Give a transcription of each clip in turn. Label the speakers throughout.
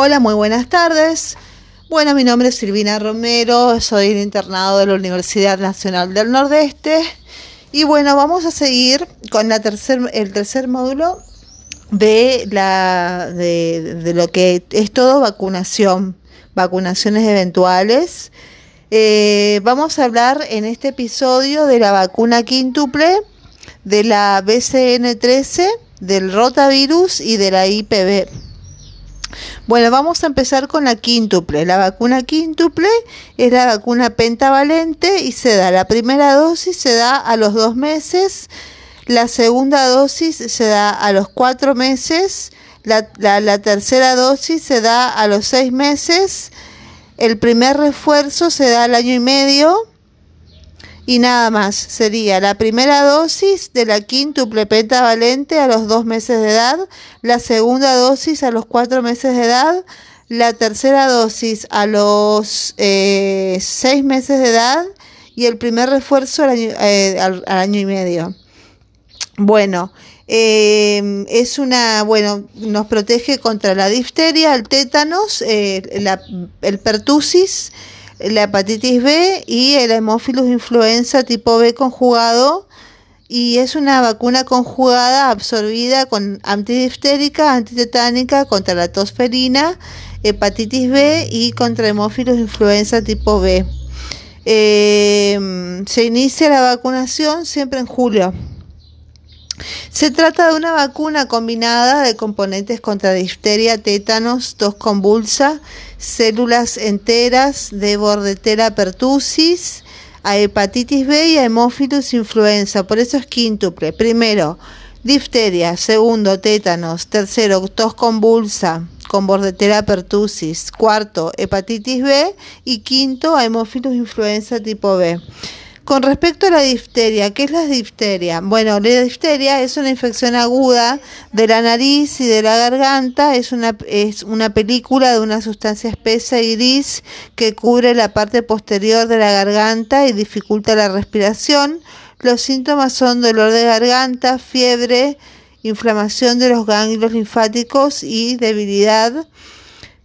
Speaker 1: Hola, muy buenas tardes. Bueno, mi nombre es Silvina Romero, soy el internado de la Universidad Nacional del Nordeste. Y bueno, vamos a seguir con la tercer, el tercer módulo de, la, de, lo que es todo vacunación, vacunaciones eventuales. Eh, vamos a hablar en este episodio de la vacuna quíntuple, de la BCN13, del rotavirus y de la IPV. Bueno, vamos a empezar con la quíntuple. La vacuna quíntuple es la vacuna pentavalente y se da la primera dosis se da a los dos meses, la segunda dosis se da a los cuatro meses, la, la tercera dosis se da a los seis meses, el primer refuerzo se da al año y medio y nada más. Sería la primera dosis de la quíntuple pentavalente a los dos meses de edad, la segunda dosis a los cuatro meses de edad, la tercera dosis a los eh, seis meses de edad y el primer refuerzo al año, eh, año y medio. Bueno, eh, es una, bueno, nos protege contra la difteria, el tétanos, el pertusis, la hepatitis B y el hemófilus influenza tipo B conjugado y es una vacuna conjugada absorbida con antidiftérica, antitetánica contra la tosferina, hepatitis B y contra hemófilus influenza tipo B. Eh, se inicia la vacunación siempre en julio. Se trata de una vacuna combinada de componentes contra difteria, tétanos, tos convulsa, células enteras de bordetela pertussis, a hepatitis B y a hemófilus influenza. Por eso es quíntuple. Primero, difteria. Segundo, tétanos. Tercero, tos convulsa con bordetela pertussis. Cuarto, hepatitis B. Y quinto, a hemófilus influenza tipo B. Con respecto a la difteria, ¿qué es la difteria? Bueno, la difteria es una infección aguda de la nariz y de la garganta, es una, es una película de una sustancia espesa y gris que cubre la parte posterior de la garganta y dificulta la respiración. Los síntomas son dolor de garganta, fiebre, inflamación de los ganglios linfáticos y debilidad.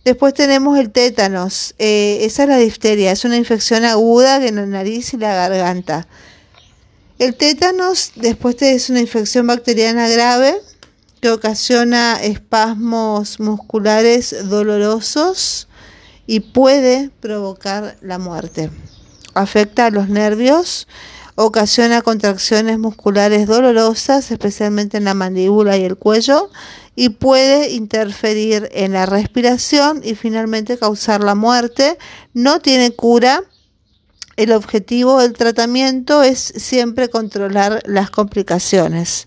Speaker 1: Después tenemos el tétanos. Eh, esa es la difteria. Es una infección aguda en la nariz y la garganta. El tétanos después es una infección bacteriana grave que ocasiona espasmos musculares dolorosos y puede provocar la muerte. Afecta a los nervios, ocasiona contracciones musculares dolorosas, especialmente en la mandíbula y el cuello, y puede interferir en la respiración y finalmente causar la muerte. No tiene cura. El objetivo del tratamiento es siempre controlar las complicaciones.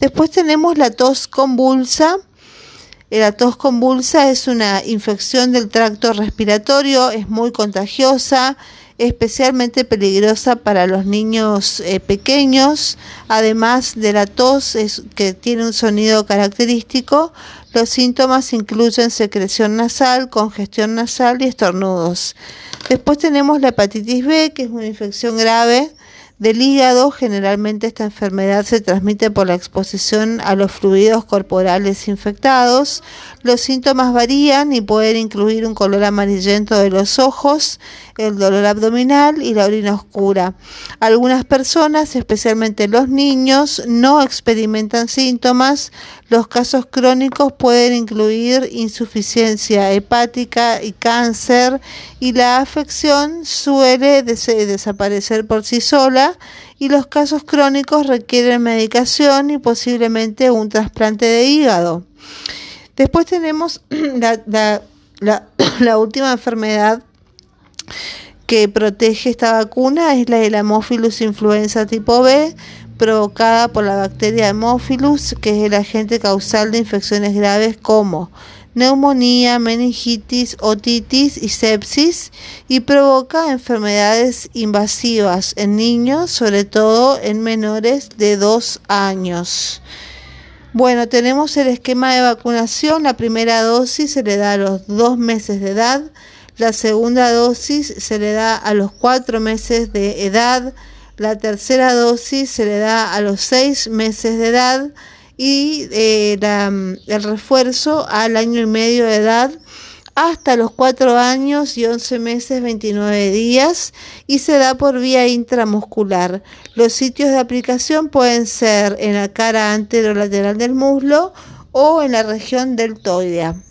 Speaker 1: Después tenemos la tos convulsa. La tos convulsa es una infección del tracto respiratorio, es muy contagiosa, especialmente peligrosa para los niños eh, pequeños. Además de la tos, es, que tiene un sonido característico, los síntomas incluyen secreción nasal, congestión nasal y estornudos. Después tenemos la hepatitis B, que es una infección grave del hígado. Generalmente esta enfermedad se transmite por la exposición a los fluidos corporales infectados. Los síntomas varían y pueden incluir un color amarillento de los ojos, el dolor abdominal y la orina oscura. Algunas personas, especialmente los niños, no experimentan síntomas. Los casos crónicos pueden incluir insuficiencia hepática y cáncer y la afección suele desaparecer por sí sola y los casos crónicos requieren medicación y posiblemente un trasplante de hígado. Después tenemos la, la última enfermedad que protege esta vacuna es la del Haemophilus influenza tipo B, provocada por la bacteria Haemophilus, que es el agente causal de infecciones graves como neumonía, meningitis, otitis y sepsis y provoca enfermedades invasivas en niños, sobre todo en menores de 2 años. Bueno, tenemos el esquema de vacunación. La primera dosis se le da a los dos meses de edad. La segunda dosis se le da a los cuatro meses de edad. La tercera dosis se le da a los seis meses de edad. y eh, el refuerzo al año y medio de edad hasta los 4 años y 11 meses 29 días y se da por vía intramuscular. Los sitios de aplicación pueden ser en la cara anterolateral del muslo o en la región deltoidea.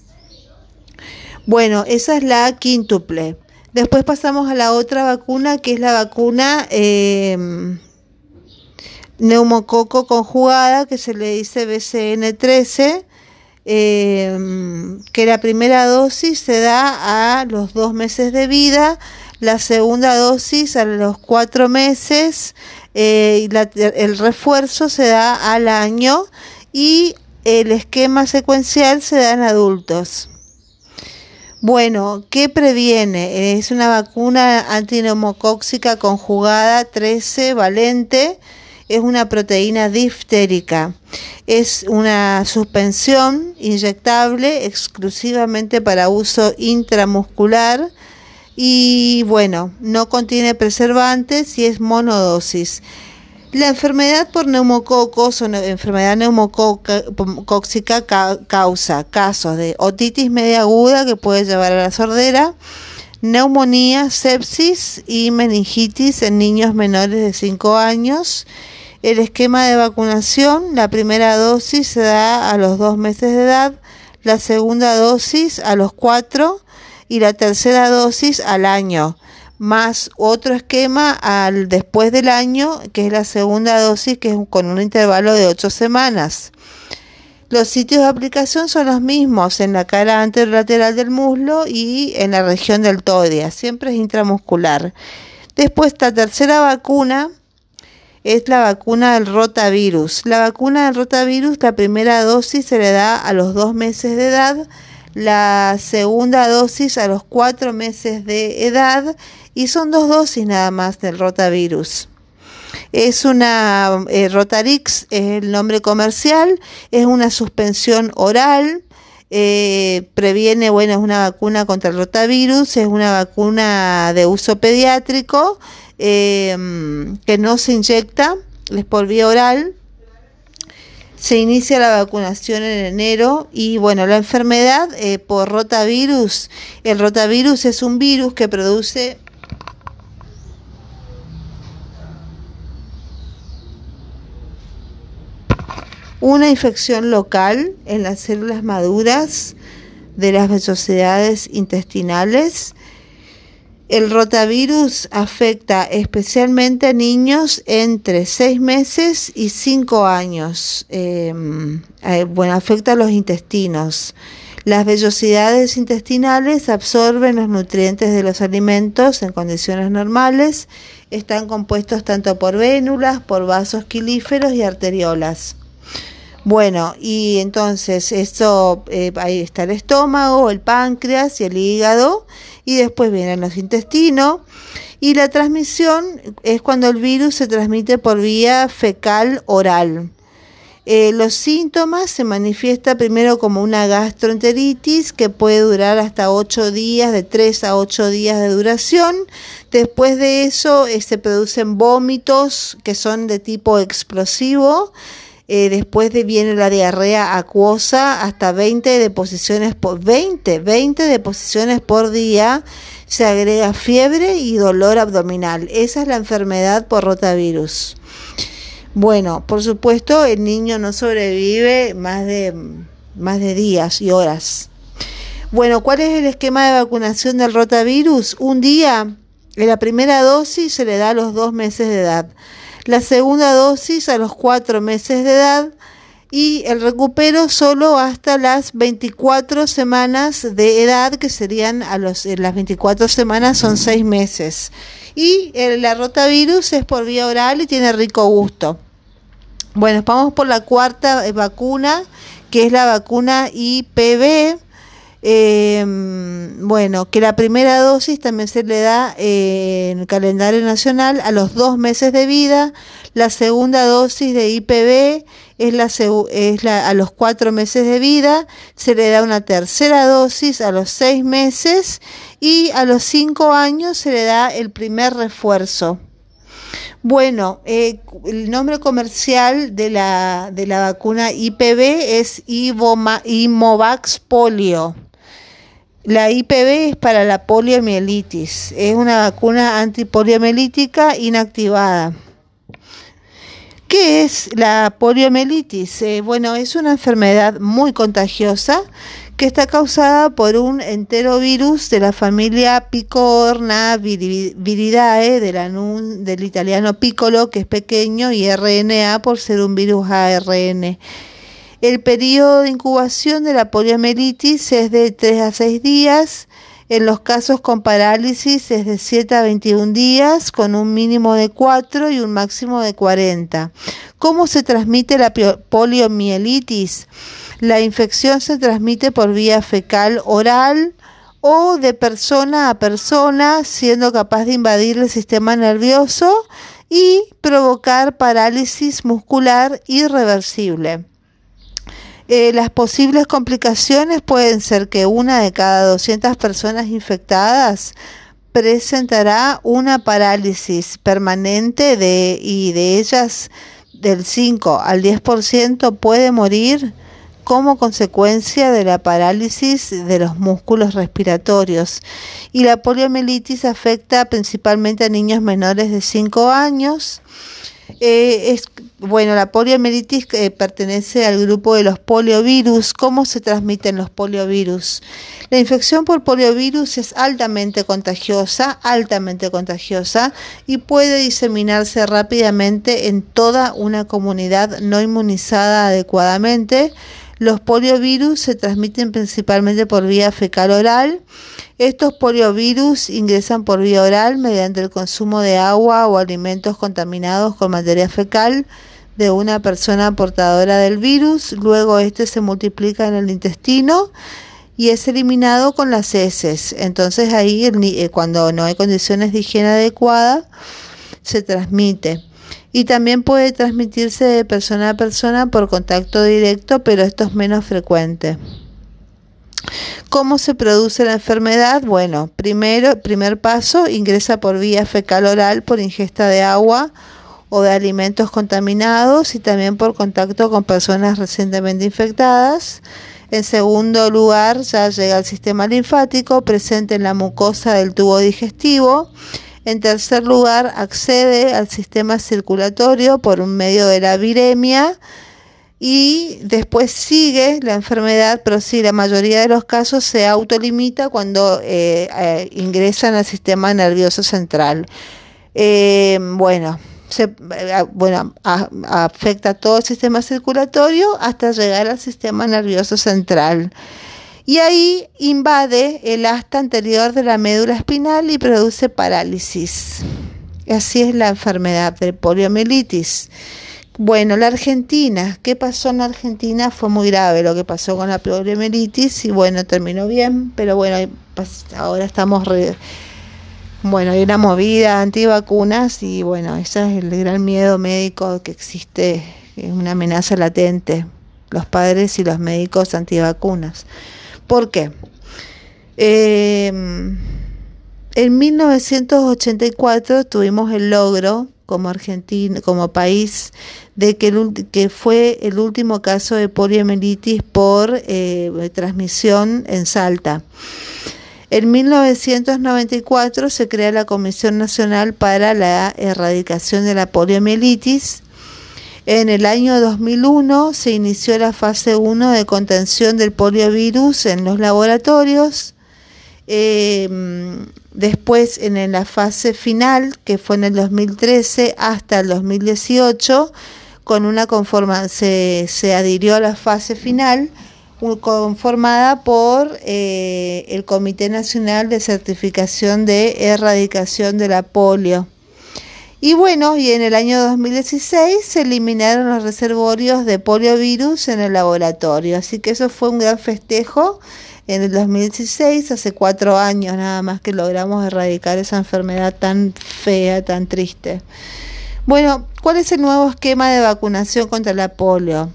Speaker 1: Bueno, esa es la quíntuple. Después pasamos a la otra vacuna que es la vacuna eh, neumococo conjugada que se le dice BCN13 Em, que la primera dosis se da a los dos meses de vida, la segunda dosis a los cuatro meses eh, y el refuerzo se da al año y el esquema secuencial se da en adultos. Bueno, ¿qué previene? Es una vacuna antineumocóxica conjugada 13 valente es una proteína diftérica. Es una suspensión inyectable exclusivamente para uso intramuscular y bueno, no contiene preservantes y es monodosis. La enfermedad por neumococos o enfermedad neumocóxica causa casos de otitis media aguda que puede llevar a la sordera, neumonía, sepsis y meningitis en niños menores de 5 años. El esquema de vacunación, la primera dosis se da a los dos meses de edad, la segunda dosis a los cuatro y la tercera dosis al año, más otro esquema al después del año, que es la segunda dosis, que es con un intervalo de ocho semanas. Los sitios de aplicación son los mismos en la cara anterolateral del muslo y en la región del deltoidea, siempre es intramuscular. Después esta tercera vacuna es la vacuna del rotavirus. La vacuna del rotavirus, la primera dosis se le da a los dos meses de edad, la segunda dosis a los cuatro meses de edad y son dos dosis nada más del rotavirus. Es una eh, Rotarix, es el nombre comercial, es una suspensión oral, eh, previene, bueno, es una vacuna contra el rotavirus, es una vacuna de uso pediátrico Em, que no se inyecta, es por vía oral. Se inicia la vacunación en enero y bueno, la enfermedad eh, por rotavirus, el rotavirus es un virus que produce una infección local en las células maduras de las vellosidades intestinales el rotavirus afecta especialmente a niños entre 6 meses y 5 años. Em, eh, bueno, afecta a los intestinos. Las vellosidades intestinales absorben los nutrientes de los alimentos en condiciones normales. Están compuestos tanto por vénulas, por vasos quilíferos y arteriolas. Bueno, y entonces esto, eh, ahí está el estómago, el páncreas y el hígado y después vienen los intestinos. Y la transmisión es cuando el virus se transmite por vía fecal oral. Eh, los síntomas se manifiesta primero como una gastroenteritis que puede durar hasta 8 días, de 3 a 8 días de duración. Después de eso eh, se producen vómitos que son de tipo explosivo. Eh, después de viene la diarrea acuosa, hasta 20 deposiciones por 20, 20 deposiciones por día, se agrega fiebre y dolor abdominal. Esa es la enfermedad por rotavirus. Bueno, por supuesto, el niño no sobrevive más de más de días y horas. Bueno, ¿cuál es el esquema de vacunación del rotavirus? Un día, en la primera dosis se le da a los dos meses de edad la segunda dosis a los cuatro meses de edad y el recupero solo hasta las 24 semanas de edad, que serían a los, las 24 semanas son seis meses. Y la rotavirus es por vía oral y tiene rico gusto. Bueno, vamos por la cuarta eh, vacuna, que es la vacuna IPV. Em, bueno, que la primera dosis también se le da eh, en el calendario nacional a los dos meses de vida. La segunda dosis de IPV es a los cuatro meses de vida. Se le da una tercera dosis a los seis meses y a los cinco años se le da el primer refuerzo. Bueno, eh, el nombre comercial de la, de la vacuna IPV es Ivoma, Imovax Polio. La IPV es para la poliomielitis. Es una vacuna antipoliomielítica inactivada. ¿Qué es la poliomielitis? Eh, bueno, es una enfermedad muy contagiosa que está causada por un enterovirus de la familia Picorna viridae del italiano piccolo, que es pequeño, y RNA por ser un virus ARN. El periodo de incubación de la poliomielitis es de 3 a 6 días. En los casos con parálisis es de 7 a 21 días, con un mínimo de 4 y un máximo de 40. ¿Cómo se transmite la poliomielitis? La infección se transmite por vía fecal oral o de persona a persona, siendo capaz de invadir el sistema nervioso y provocar parálisis muscular irreversible. Eh, las posibles complicaciones pueden ser que una de cada 200 personas infectadas presentará una parálisis permanente de, y de ellas del 5 al 10% puede morir como consecuencia de la parálisis de los músculos respiratorios. Y la poliomielitis afecta principalmente a niños menores de 5 años. Eh, es, bueno, la poliomielitis eh, pertenece al grupo de los poliovirus. ¿Cómo se transmiten los poliovirus? La infección por poliovirus es altamente contagiosa, altamente contagiosa y puede diseminarse rápidamente en toda una comunidad no inmunizada adecuadamente los poliovirus se transmiten principalmente por vía fecal oral. Estos poliovirus ingresan por vía oral mediante el consumo de agua o alimentos contaminados con materia fecal de una persona portadora del virus. Luego este se multiplica en el intestino y es eliminado con las heces. Entonces ahí eh, cuando no hay condiciones de higiene adecuada se transmite y también puede transmitirse de persona a persona por contacto directo, pero esto es menos frecuente. ¿Cómo se produce la enfermedad? Bueno, primero, primer paso, ingresa por vía fecal oral por ingesta de agua o de alimentos contaminados y también por contacto con personas recientemente infectadas. En segundo lugar, ya llega al sistema linfático presente en la mucosa del tubo digestivo en tercer lugar, accede al sistema circulatorio por un medio de la viremia y después sigue la enfermedad, pero sí, la mayoría de los casos se autolimita cuando eh, eh, ingresan al sistema nervioso central. Eh, bueno, se, bueno, afecta todo el sistema circulatorio hasta llegar al sistema nervioso central y ahí invade el asta anterior de la médula espinal y produce parálisis. Así es la enfermedad de poliomielitis. Bueno, la Argentina, ¿qué pasó en la Argentina? Fue muy grave lo que pasó con la poliomielitis y bueno, terminó bien, pero bueno, ahora estamos... bueno, hay una movida antivacunas y bueno, ese es el gran miedo médico que existe, es una amenaza latente, los padres y los médicos antivacunas. ¿Por qué? Em, en 1984 tuvimos el logro como Argentina, como país, de que, que fue el último caso de poliomielitis por eh, transmisión en Salta. En 1994 se crea la Comisión Nacional para la Erradicación de la Poliomielitis en el año 2001 se inició la fase 1 de contención del poliovirus en los laboratorios. Em, después, en la fase final, que fue en el 2013 hasta el 2018, con una conforma se, se adhirió a la fase final conformada por eh, el Comité Nacional de Certificación de Erradicación de la Polio. Y bueno, y en el año 2016 se eliminaron los reservorios de poliovirus en el laboratorio. Así que eso fue un gran festejo en el 2016, hace cuatro años nada más que logramos erradicar esa enfermedad tan fea, tan triste. Bueno, ¿cuál es el nuevo esquema de vacunación contra la polio?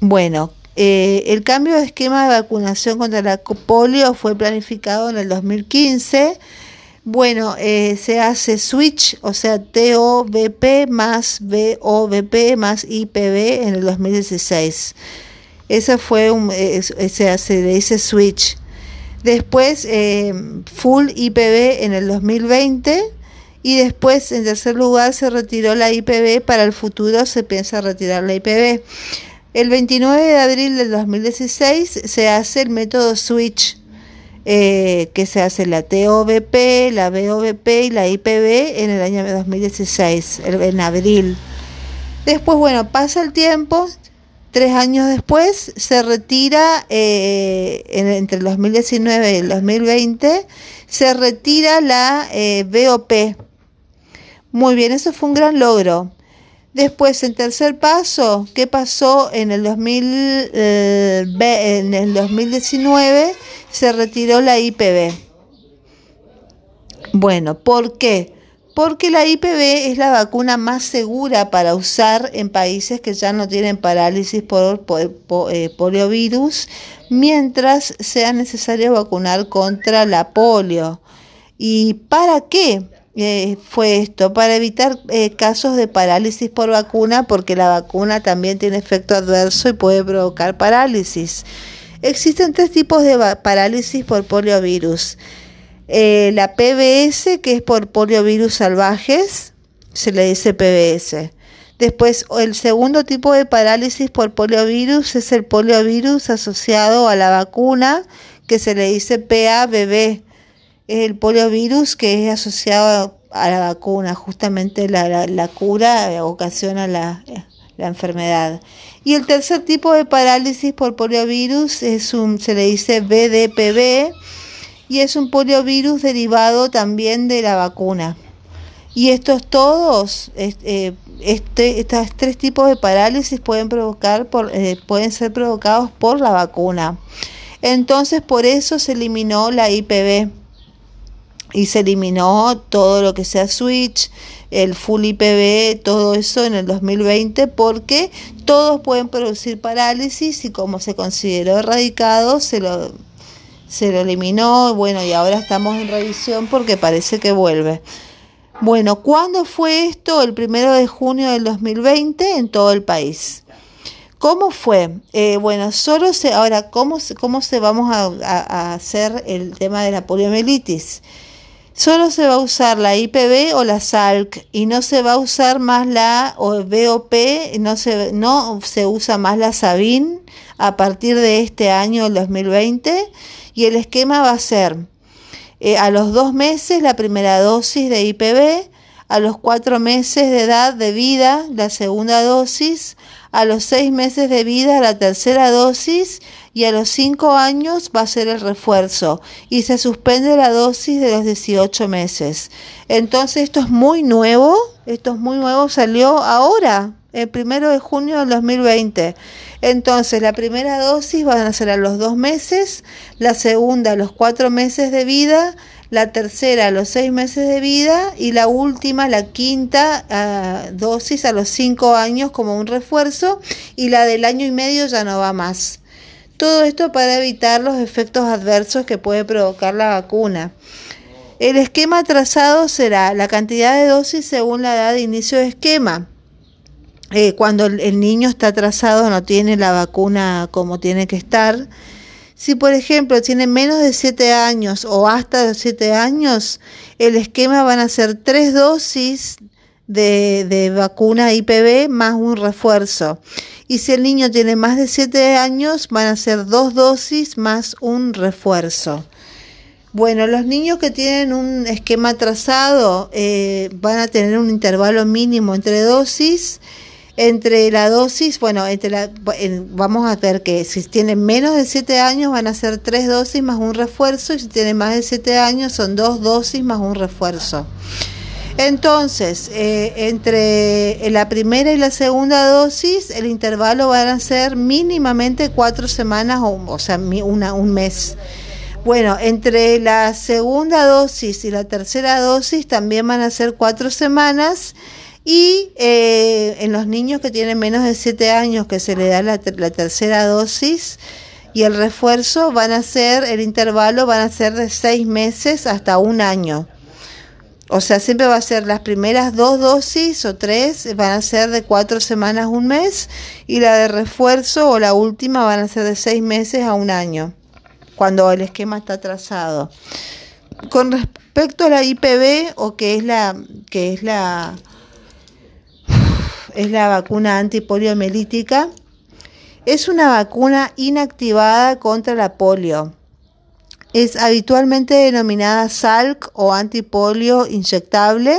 Speaker 1: Bueno, eh, el cambio de esquema de vacunación contra la polio fue planificado en el 2015 Bueno, eh, se hace switch, o sea, TOVP más VOVP más IPV en el 2016. Ese fue un, eh, se hace, le dice switch. Después, eh, full IPV en el 2020. Y después, en tercer lugar, se retiró la IPV. Para el futuro se piensa retirar la IPV. El 29 de abril del 2016 se hace el método switch eh, que se hace la TOVP, la BOVP y la IPB en el año 2016, en abril. Después, bueno, pasa el tiempo, tres años después se retira, eh, entre el 2019 y el 2020, se retira la eh, BOP. Muy bien, eso fue un gran logro. Después, en tercer paso, ¿qué pasó en el, 2000, eh, 2019? Se retiró la IPV. Bueno, ¿por qué? Porque la IPV es la vacuna más segura para usar en países que ya no tienen parálisis por, eh, poliovirus, mientras sea necesario vacunar contra la polio. ¿Y para qué? Eh, fue esto, para evitar eh, casos de parálisis por vacuna, porque la vacuna también tiene efecto adverso y puede provocar parálisis. Existen tres tipos de parálisis por poliovirus. Eh, la PBS, que es por poliovirus salvajes, se le dice PBS. Después, el segundo tipo de parálisis por poliovirus es el poliovirus asociado a la vacuna, que se le dice PABB el poliovirus que es asociado a la vacuna, justamente la, la, cura ocasiona la, la, enfermedad. Y el tercer tipo de parálisis por poliovirus es un, se le dice BDPB y es un poliovirus derivado también de la vacuna. Y estos todos, eh, este, estos tres tipos de parálisis pueden provocar, por, eh, pueden ser provocados por la vacuna. Entonces, por eso se eliminó la IPV y se eliminó todo lo que sea Switch, el Full IPV, todo eso en el 2020 porque todos pueden producir parálisis y como se consideró erradicado se lo, se lo eliminó, bueno, y ahora estamos en revisión porque parece que vuelve. Bueno, ¿cuándo fue esto? El primero de junio del 2020 en todo el país. ¿Cómo fue? Eh, bueno, solo se, ahora, ¿cómo, cómo se vamos a, a hacer el tema de la poliomielitis? Solo se va a usar la IPB o la SALC y no se va a usar más la BOP, no se, no se usa más la SABIN a partir de este año, el 2020, y el esquema va a ser eh, a los dos meses la primera dosis de IPB, a los cuatro meses de edad de vida la segunda dosis, a los seis meses de vida la tercera dosis y a los cinco años va a ser el refuerzo y se suspende la dosis de los 18 meses. Entonces esto es muy nuevo, esto es muy nuevo, salió ahora, el primero de junio del 2020. Entonces la primera dosis va a ser a los dos meses, la segunda a los cuatro meses de vida, la tercera a los seis meses de vida y la última, la quinta ah, dosis a los cinco años como un refuerzo y la del año y medio ya no va más. Todo esto para evitar los efectos adversos que puede provocar la vacuna. El esquema trazado será la cantidad de dosis según la edad de inicio de esquema. Eh, cuando el niño está trazado no tiene la vacuna como tiene que estar si, por ejemplo, tiene menos de 7 años o hasta 7 años, el esquema van a ser tres dosis de, de, vacuna IPV más un refuerzo. Y si el niño tiene más de 7 años, van a ser dos dosis más un refuerzo. Bueno, los niños que tienen un esquema trazado eh, van a tener un intervalo mínimo entre dosis entre la dosis, bueno, entre la, vamos a ver que si tienen menos de 7 años van a ser 3 dosis más un refuerzo y si tienen más de 7 años son 2 dosis más un refuerzo. Entonces, eh, entre la primera y la segunda dosis, el intervalo van a ser mínimamente 4 semanas o, o sea, una, un mes. Bueno, entre la segunda dosis y la tercera dosis también van a ser 4 semanas y eh, en los niños que tienen menos de 7 años, que se le da la, tercera dosis y el refuerzo, van a ser, el intervalo van a ser de 6 meses hasta un año. O sea, siempre va a ser las primeras dos dosis o tres van a ser de cuatro semanas un mes y la de refuerzo o la última van a ser de seis meses a un año, cuando el esquema está trazado. Con respecto a la IPV o que es la que es la es la vacuna antipoliomelítica, es una vacuna inactivada contra la polio es habitualmente denominada SALC o antipolio inyectable.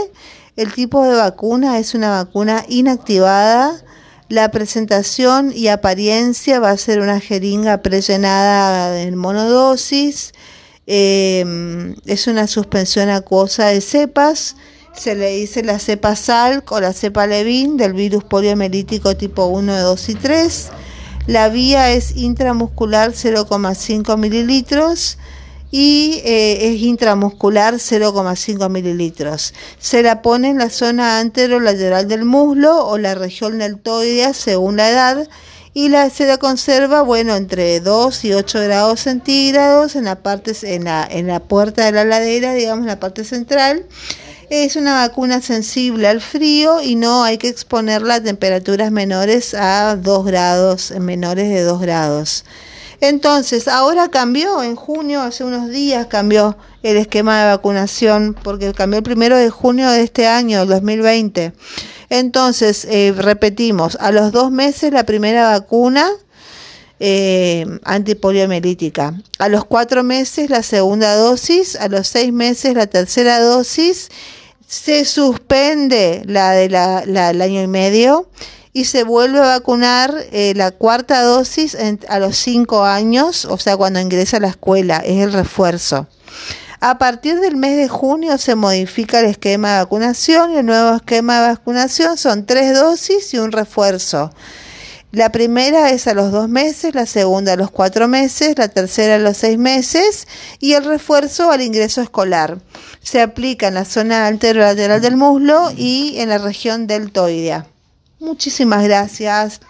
Speaker 1: El tipo de vacuna es una vacuna inactivada. La presentación y apariencia va a ser una jeringa prellenada en monodosis. Em, es una suspensión acuosa de cepas. Se le dice la cepa SALC o la cepa Levin del virus poliomelítico tipo 1, 2 y 3. La vía es intramuscular 0,5 mililitros y eh, es intramuscular 0,5 mililitros. Se la pone en la zona anterolateral del muslo o la región deltoidea según la edad y la, se la conserva bueno entre 2 y 8 grados centígrados en la parte en la, en la puerta de la ladera digamos en la parte central es una vacuna sensible al frío y no hay que exponerla a temperaturas menores a 2 grados menores de 2 grados entonces, ahora cambió, en junio, hace unos días cambió el esquema de vacunación, porque cambió el primero de junio de este año, 2020. Entonces, eh, repetimos, a los dos meses la primera vacuna eh, antipoliomelítica, a los cuatro meses la segunda dosis, a los seis meses la tercera dosis, se suspende la del año y medio y se vuelve a vacunar eh, la cuarta dosis a los cinco años, o sea, cuando ingresa a la escuela, es el refuerzo. A partir del mes de junio se modifica el esquema de vacunación y el nuevo esquema de vacunación son tres dosis y un refuerzo. La primera es a los dos meses, la segunda a los cuatro meses, la tercera a los seis meses y el refuerzo al ingreso escolar. Se aplica en la zona anterolateral del muslo y en la región deltoidea. Muchísimas gracias.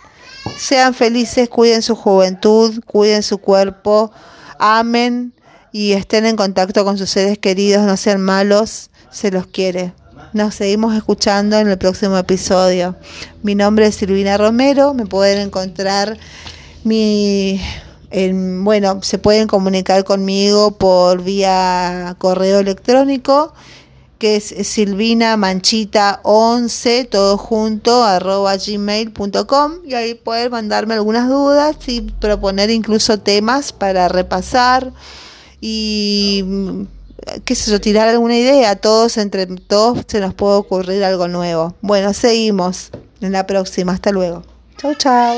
Speaker 1: Sean felices, cuiden su juventud, cuiden su cuerpo, amen y estén en contacto con sus seres queridos, no sean malos, se los quiere. Nos seguimos escuchando en el próximo episodio. Mi nombre es Silvina Romero, me pueden encontrar mi en, bueno, se pueden comunicar conmigo por vía correo electrónico que es Silvina Manchita 11, todo junto, arroba gmail.com y ahí pueden mandarme algunas dudas y proponer incluso temas para repasar y qué sé yo, tirar alguna idea, todos entre todos se nos puede ocurrir algo nuevo. Bueno, seguimos en la próxima, hasta luego. Chau, chau.